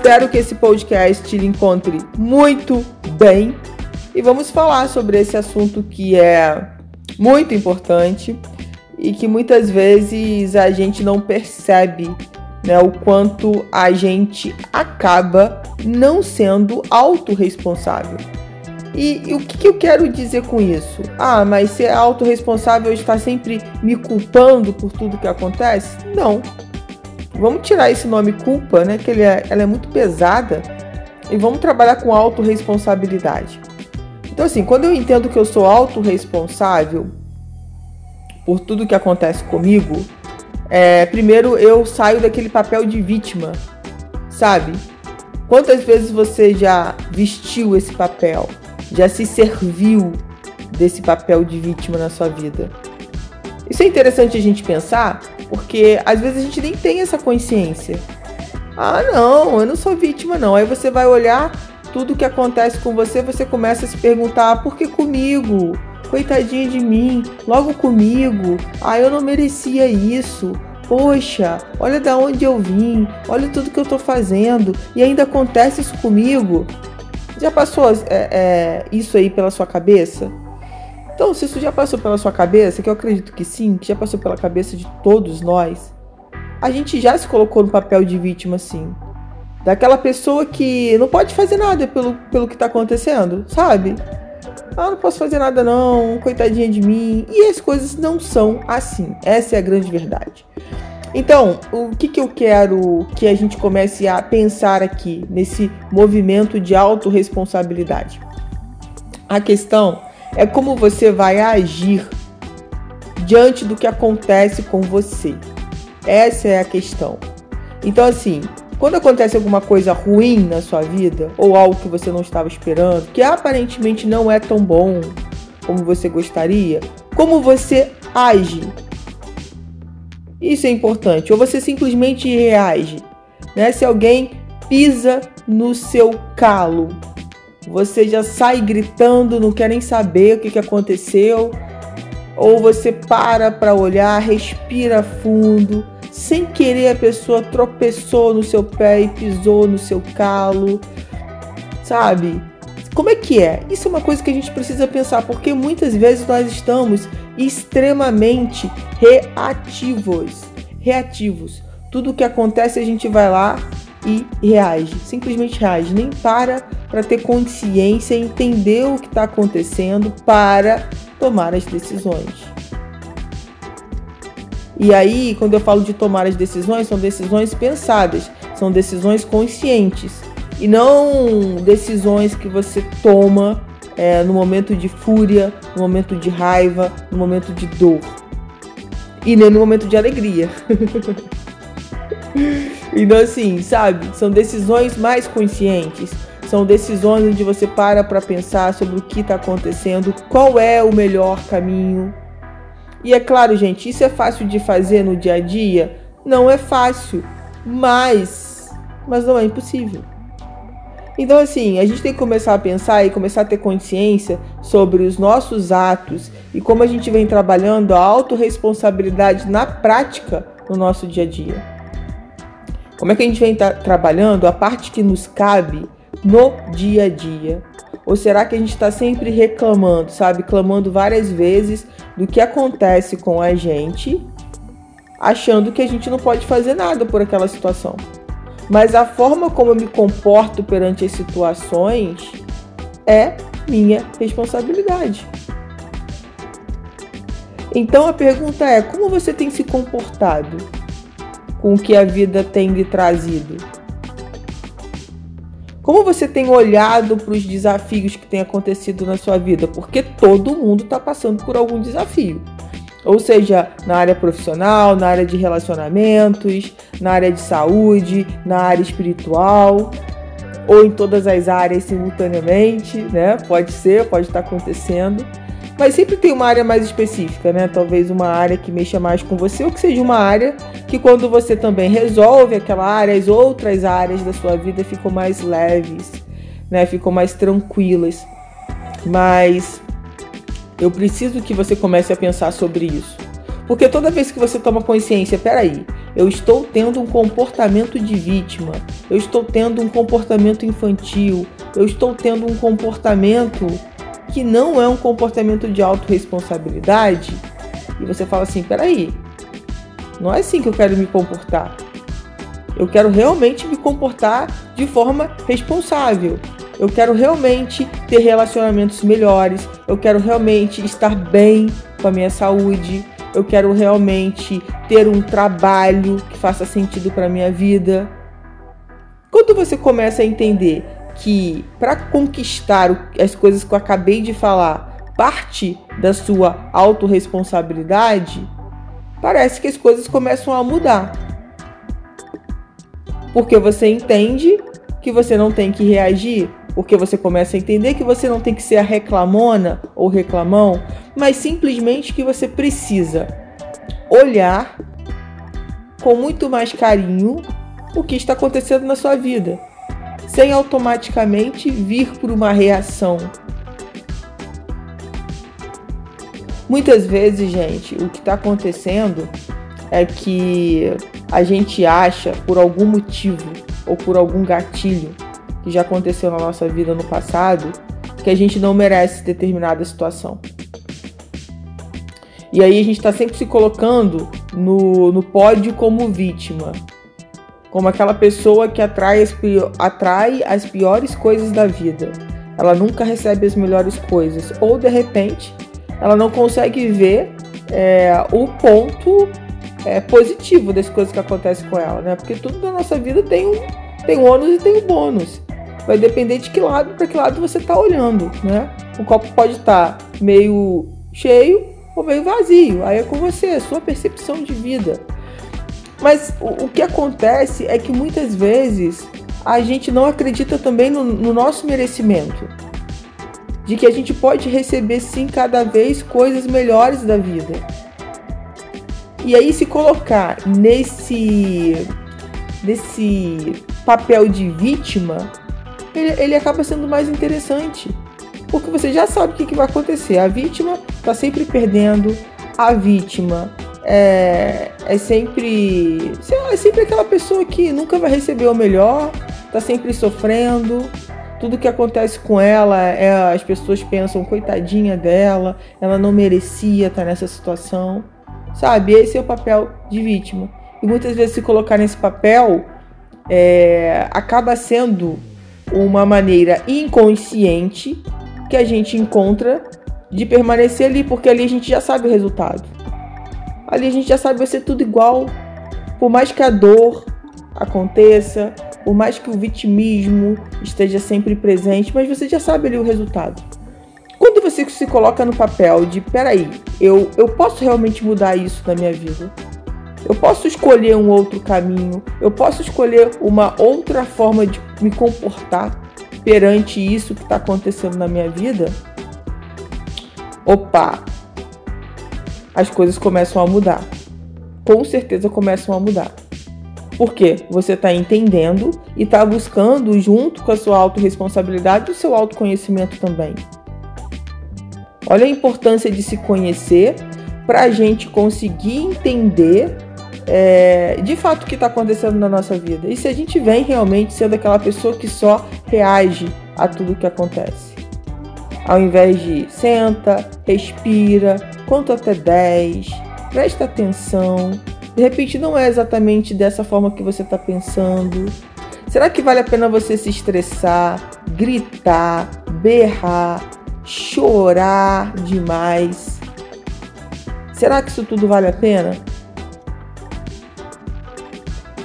Espero que esse podcast lhe encontre muito bem e vamos falar sobre esse assunto que é muito importante e que muitas vezes a gente não percebe né, o quanto a gente acaba não sendo autorresponsável. E, e o que, que, eu quero dizer com isso? Ah, mas ser autorresponsável está sempre me culpando por tudo que acontece? Não. Vamos tirar esse nome culpa, né? Que ele é, ela é muito pesada. E vamos trabalhar com autorresponsabilidade. Então, assim, quando eu entendo que eu sou autorresponsável por tudo que acontece comigo, é, primeiro eu saio daquele papel de vítima, sabe? Quantas vezes você já vestiu esse papel? Já se serviu desse papel de vítima na sua vida? Isso é interessante a gente pensar, porque às vezes a gente nem tem essa consciência. Ah, não, eu não sou vítima, não. Aí você vai olhar tudo que acontece com você, você começa a se perguntar: ah, por que comigo? Coitadinha de mim, logo comigo. Ah, eu não merecia isso. Poxa, olha da onde eu vim, olha tudo que eu tô fazendo e ainda acontece isso comigo. Já passou é, é, isso aí pela sua cabeça? Então, se isso já passou pela sua cabeça, que eu acredito que sim, que já passou pela cabeça de todos nós, a gente já se colocou no papel de vítima, sim. Daquela pessoa que não pode fazer nada pelo, pelo que está acontecendo, sabe? Ah, não posso fazer nada não, coitadinha de mim. E as coisas não são assim. Essa é a grande verdade. Então, o que, que eu quero que a gente comece a pensar aqui nesse movimento de autorresponsabilidade? A questão é como você vai agir diante do que acontece com você. Essa é a questão. Então, assim, quando acontece alguma coisa ruim na sua vida, ou algo que você não estava esperando, que aparentemente não é tão bom como você gostaria, como você age? Isso é importante. Ou você simplesmente reage. Né? Se alguém pisa no seu calo, você já sai gritando, não quer nem saber o que, que aconteceu, ou você para para olhar, respira fundo, sem querer a pessoa tropeçou no seu pé e pisou no seu calo, sabe? Como é que é? Isso é uma coisa que a gente precisa pensar, porque muitas vezes nós estamos extremamente reativos. Reativos. Tudo que acontece a gente vai lá e reage, simplesmente reage, nem para para ter consciência, entender o que está acontecendo para tomar as decisões. E aí, quando eu falo de tomar as decisões, são decisões pensadas, são decisões conscientes e não decisões que você toma é, no momento de fúria, no momento de raiva, no momento de dor e nem no momento de alegria. então, assim, sabe? São decisões mais conscientes. São decisões onde você para para pensar sobre o que está acontecendo, qual é o melhor caminho. E é claro, gente, isso é fácil de fazer no dia a dia? Não é fácil, mas, mas não é impossível. Então, assim, a gente tem que começar a pensar e começar a ter consciência sobre os nossos atos e como a gente vem trabalhando a autorresponsabilidade na prática no nosso dia a dia. Como é que a gente vem tra trabalhando a parte que nos cabe no dia a dia? Ou será que a gente está sempre reclamando, sabe? Clamando várias vezes do que acontece com a gente, achando que a gente não pode fazer nada por aquela situação. Mas a forma como eu me comporto perante as situações é minha responsabilidade. Então a pergunta é: como você tem se comportado com o que a vida tem lhe trazido? Como você tem olhado para os desafios que têm acontecido na sua vida? Porque todo mundo está passando por algum desafio. Ou seja, na área profissional, na área de relacionamentos, na área de saúde, na área espiritual, ou em todas as áreas simultaneamente, né? Pode ser, pode estar acontecendo. Mas sempre tem uma área mais específica, né? Talvez uma área que mexa mais com você, ou que seja uma área que quando você também resolve aquela área, as outras áreas da sua vida ficam mais leves, né? Ficam mais tranquilas. Mas eu preciso que você comece a pensar sobre isso. Porque toda vez que você toma consciência, peraí, eu estou tendo um comportamento de vítima, eu estou tendo um comportamento infantil, eu estou tendo um comportamento que não é um comportamento de autorresponsabilidade, e você fala assim: peraí, não é assim que eu quero me comportar. Eu quero realmente me comportar de forma responsável. Eu quero realmente ter relacionamentos melhores. Eu quero realmente estar bem com a minha saúde. Eu quero realmente ter um trabalho que faça sentido para minha vida. Quando você começa a entender que para conquistar as coisas que eu acabei de falar, parte da sua autorresponsabilidade, parece que as coisas começam a mudar. Porque você entende que você não tem que reagir, porque você começa a entender que você não tem que ser a reclamona ou reclamão, mas simplesmente que você precisa olhar com muito mais carinho o que está acontecendo na sua vida sem automaticamente vir por uma reação. Muitas vezes, gente, o que está acontecendo é que a gente acha, por algum motivo ou por algum gatilho que já aconteceu na nossa vida no passado, que a gente não merece determinada situação. E aí a gente está sempre se colocando no, no pódio como vítima como aquela pessoa que atrai as, atrai as piores coisas da vida. Ela nunca recebe as melhores coisas. Ou de repente, ela não consegue ver é, o ponto é, positivo das coisas que acontecem com ela, né? Porque tudo na nossa vida tem um, tem ônus e tem um bônus. Vai depender de que lado, para que lado você está olhando, né? O copo pode estar tá meio cheio ou meio vazio. Aí é com você, sua percepção de vida. Mas o, o, que acontece é que muitas vezes a gente não acredita também no, no nosso merecimento. De que a gente pode receber sim cada vez coisas melhores da vida. E aí se colocar nesse nesse papel de vítima, ele, ele acaba sendo mais interessante. Porque você já sabe o que, que vai acontecer. A vítima está sempre perdendo, a vítima é, é sempre. é sempre aquela pessoa que nunca vai receber o melhor, tá sempre sofrendo. Tudo que acontece com ela, é, as pessoas pensam, coitadinha dela, ela não merecia estar nessa situação. Sabe? Esse é o papel de vítima. E muitas vezes se colocar nesse papel é, acaba sendo uma maneira inconsciente que a gente encontra de permanecer ali, porque ali a gente já sabe o resultado ali a gente já sabe vai ser tudo igual. Por mais que a dor aconteça, por mais que o vitimismo esteja sempre presente, mas você já sabe ali o resultado. Quando você se coloca no papel de, peraí, eu, eu posso realmente mudar isso na minha vida? Eu posso escolher um outro caminho, eu posso escolher uma outra forma de me comportar perante isso que está acontecendo na minha vida? Opa, as coisas começam a mudar. Com certeza começam a mudar. Porque você está entendendo e está buscando, junto com a sua autorresponsabilidade, o seu autoconhecimento também. Olha a importância de se conhecer para a gente conseguir entender é, de fato o que está acontecendo na nossa vida. E se a gente vem realmente sendo aquela pessoa que só reage a tudo que acontece. Ao invés de senta, respira, conta até 10, presta atenção. De repente não é exatamente dessa forma que você está pensando. Será que vale a pena você se estressar, gritar, berrar, chorar demais? Será que isso tudo vale a pena?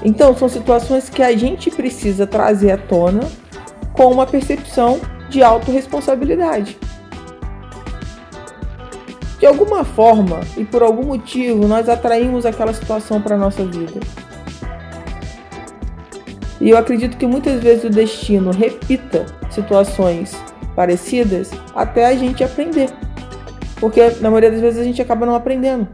Então, são situações que a gente precisa trazer à tona com uma percepção de autorresponsabilidade. De alguma forma e por algum motivo nós atraímos aquela situação para nossa vida. E eu acredito que muitas vezes o destino repita situações parecidas até a gente aprender. Porque na maioria das vezes a gente acaba não aprendendo.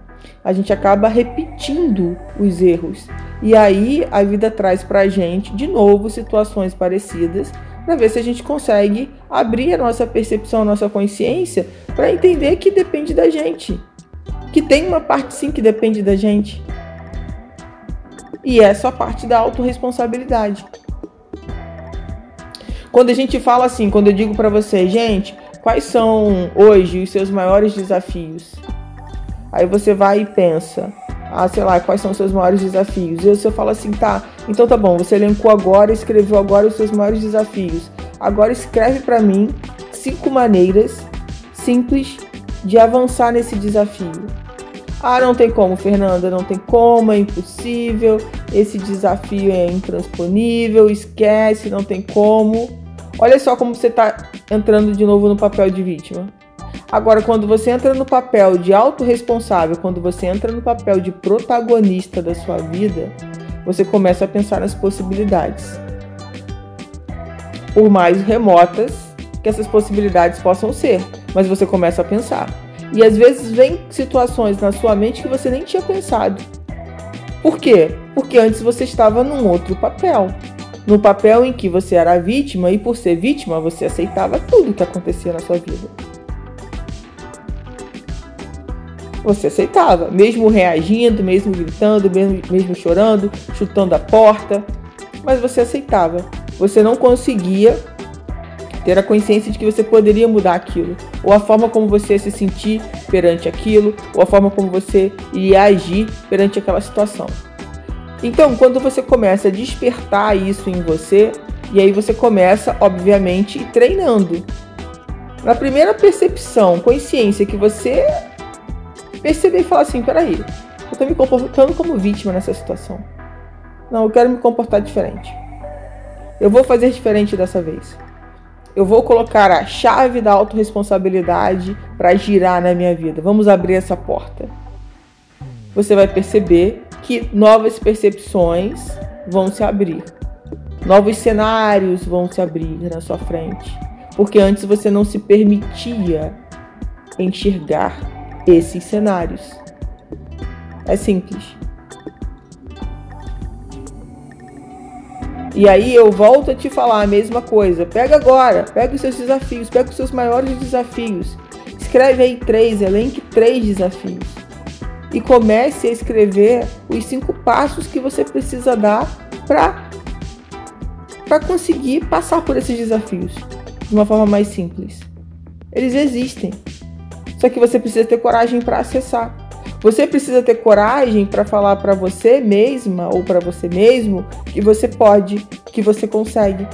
A gente acaba repetindo os erros. E aí a vida traz pra gente de novo situações parecidas para ver se a gente consegue abrir a nossa percepção, a nossa consciência para entender que depende da gente. Que tem uma parte sim que depende da gente. E é só parte da autorresponsabilidade. Quando a gente fala assim, quando eu digo para você, gente, quais são hoje os seus maiores desafios? Aí você vai e pensa, ah, sei lá, quais são os seus maiores desafios? E você fala assim, tá, então tá bom, você elencou agora, escreveu agora os seus maiores desafios. Agora escreve para mim cinco maneiras simples de avançar nesse desafio. Ah, não tem como, Fernanda, não tem como, é impossível, esse desafio é intransponível, esquece, não tem como. Olha só como você está entrando de novo no papel de vítima. Agora, quando você entra no papel de autorresponsável, quando você entra no papel de protagonista da sua vida, você começa a pensar nas possibilidades. Por mais remotas que essas possibilidades possam ser, mas você começa a pensar. E às vezes vem situações na sua mente que você nem tinha pensado. Por quê? Porque antes você estava num outro papel no papel em que você era vítima e por ser vítima você aceitava tudo que acontecia na sua vida. Você aceitava, mesmo reagindo, mesmo gritando, mesmo, mesmo chorando, chutando a porta, mas você aceitava. Você não conseguia ter a consciência de que você poderia mudar aquilo, ou a forma como você ia se sentir perante aquilo, ou a forma como você iria agir perante aquela situação. Então, quando você começa a despertar isso em você, e aí você começa, obviamente, treinando. Na primeira percepção, consciência que você perceber e falar assim: peraí, eu tô me comportando como vítima nessa situação. Não, eu quero me comportar diferente. Eu vou fazer diferente dessa vez. Eu vou colocar a chave da autorresponsabilidade para girar na minha vida. Vamos abrir essa porta. Você vai perceber que novas percepções vão se abrir. Novos cenários vão se abrir na sua frente. Porque antes você não se permitia enxergar esses cenários. É simples. E aí eu volto a te falar a mesma coisa. Pega agora, pega os seus desafios, pega os seus maiores desafios. Escreve aí três, elenque três desafios e comece a escrever os cinco passos que você precisa dar para para conseguir passar por esses desafios de uma forma mais simples. Eles existem. Só que você precisa ter coragem para acessar. Você precisa ter coragem para falar para você mesma ou para você mesmo que você pode, que você consegue,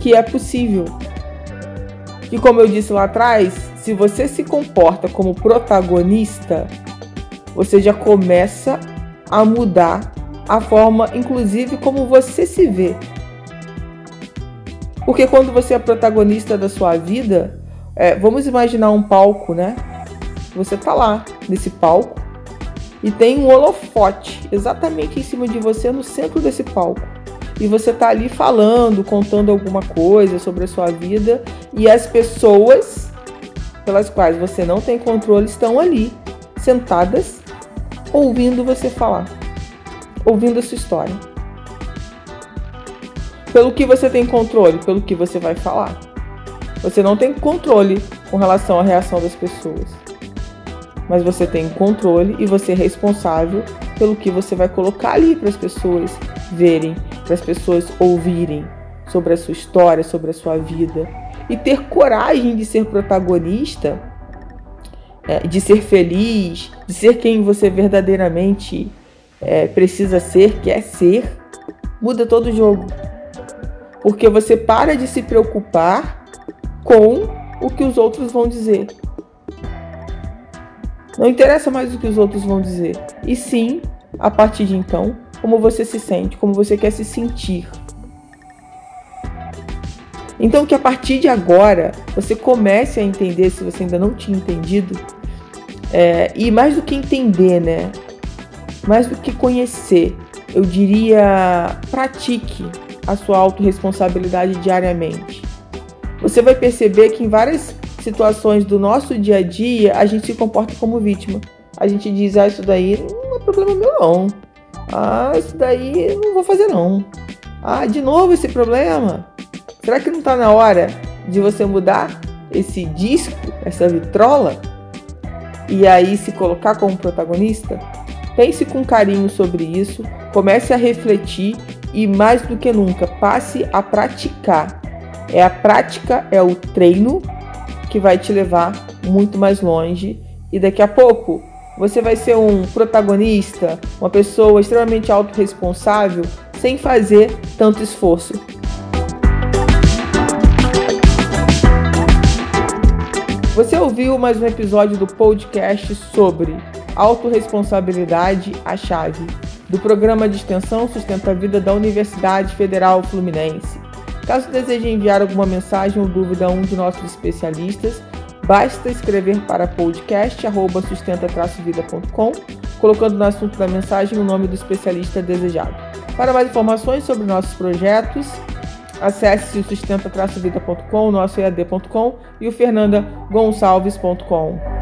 que é possível. E como eu disse lá atrás, se você se comporta como protagonista, você já começa a mudar a forma, inclusive, como você se vê. Porque quando você é protagonista da sua vida, é, vamos imaginar um palco, né? Você tá lá nesse palco e tem um holofote exatamente em cima de você no centro desse palco. E você tá ali falando, contando alguma coisa sobre a sua vida e as pessoas pelas quais você não tem controle estão ali, sentadas, ouvindo você falar, ouvindo a sua história. Pelo que você tem controle? Pelo que você vai falar. Você não tem controle com relação à reação das pessoas. Mas você tem controle e você é responsável pelo que você vai colocar ali para as pessoas verem, para as pessoas ouvirem sobre a sua história, sobre a sua vida e ter coragem de ser protagonista, é, de ser feliz, de ser quem você verdadeiramente é, precisa ser, quer ser, muda todo o jogo. Porque você para de se preocupar com o que os outros vão dizer. Não interessa mais o que os outros vão dizer. E sim, a partir de então, como você se sente, como você quer se sentir. Então que a partir de agora você comece a entender, se você ainda não tinha entendido, é, e mais do que entender, né? Mais do que conhecer, eu diria pratique a sua autorresponsabilidade diariamente. Você vai perceber que em várias situações do nosso dia a dia a gente se comporta como vítima. A gente diz, ah, isso daí não é problema meu não. Ah, isso daí não vou fazer não. Ah, de novo esse problema. Será que não está na hora de você mudar esse disco, essa vitrola? E aí se colocar como protagonista? Pense com carinho sobre isso, comece a refletir e mais do que nunca, passe a praticar. É a prática, é o treino que vai te levar muito mais longe e daqui a pouco você vai ser um protagonista, uma pessoa extremamente autorresponsável, sem fazer tanto esforço. Você ouviu mais um episódio do podcast sobre autorresponsabilidade, a chave, do programa de extensão Sustenta a Vida da Universidade Federal Fluminense. Caso deseje enviar alguma mensagem ou dúvida a um de nossos especialistas, Basta escrever para podcast@sustenta-vida.com, colocando no assunto da mensagem o nome do especialista desejado. Para mais informações sobre nossos projetos, acesse o sustenta-vida.com, nosso EAD.com e o fernandagonçalves.com.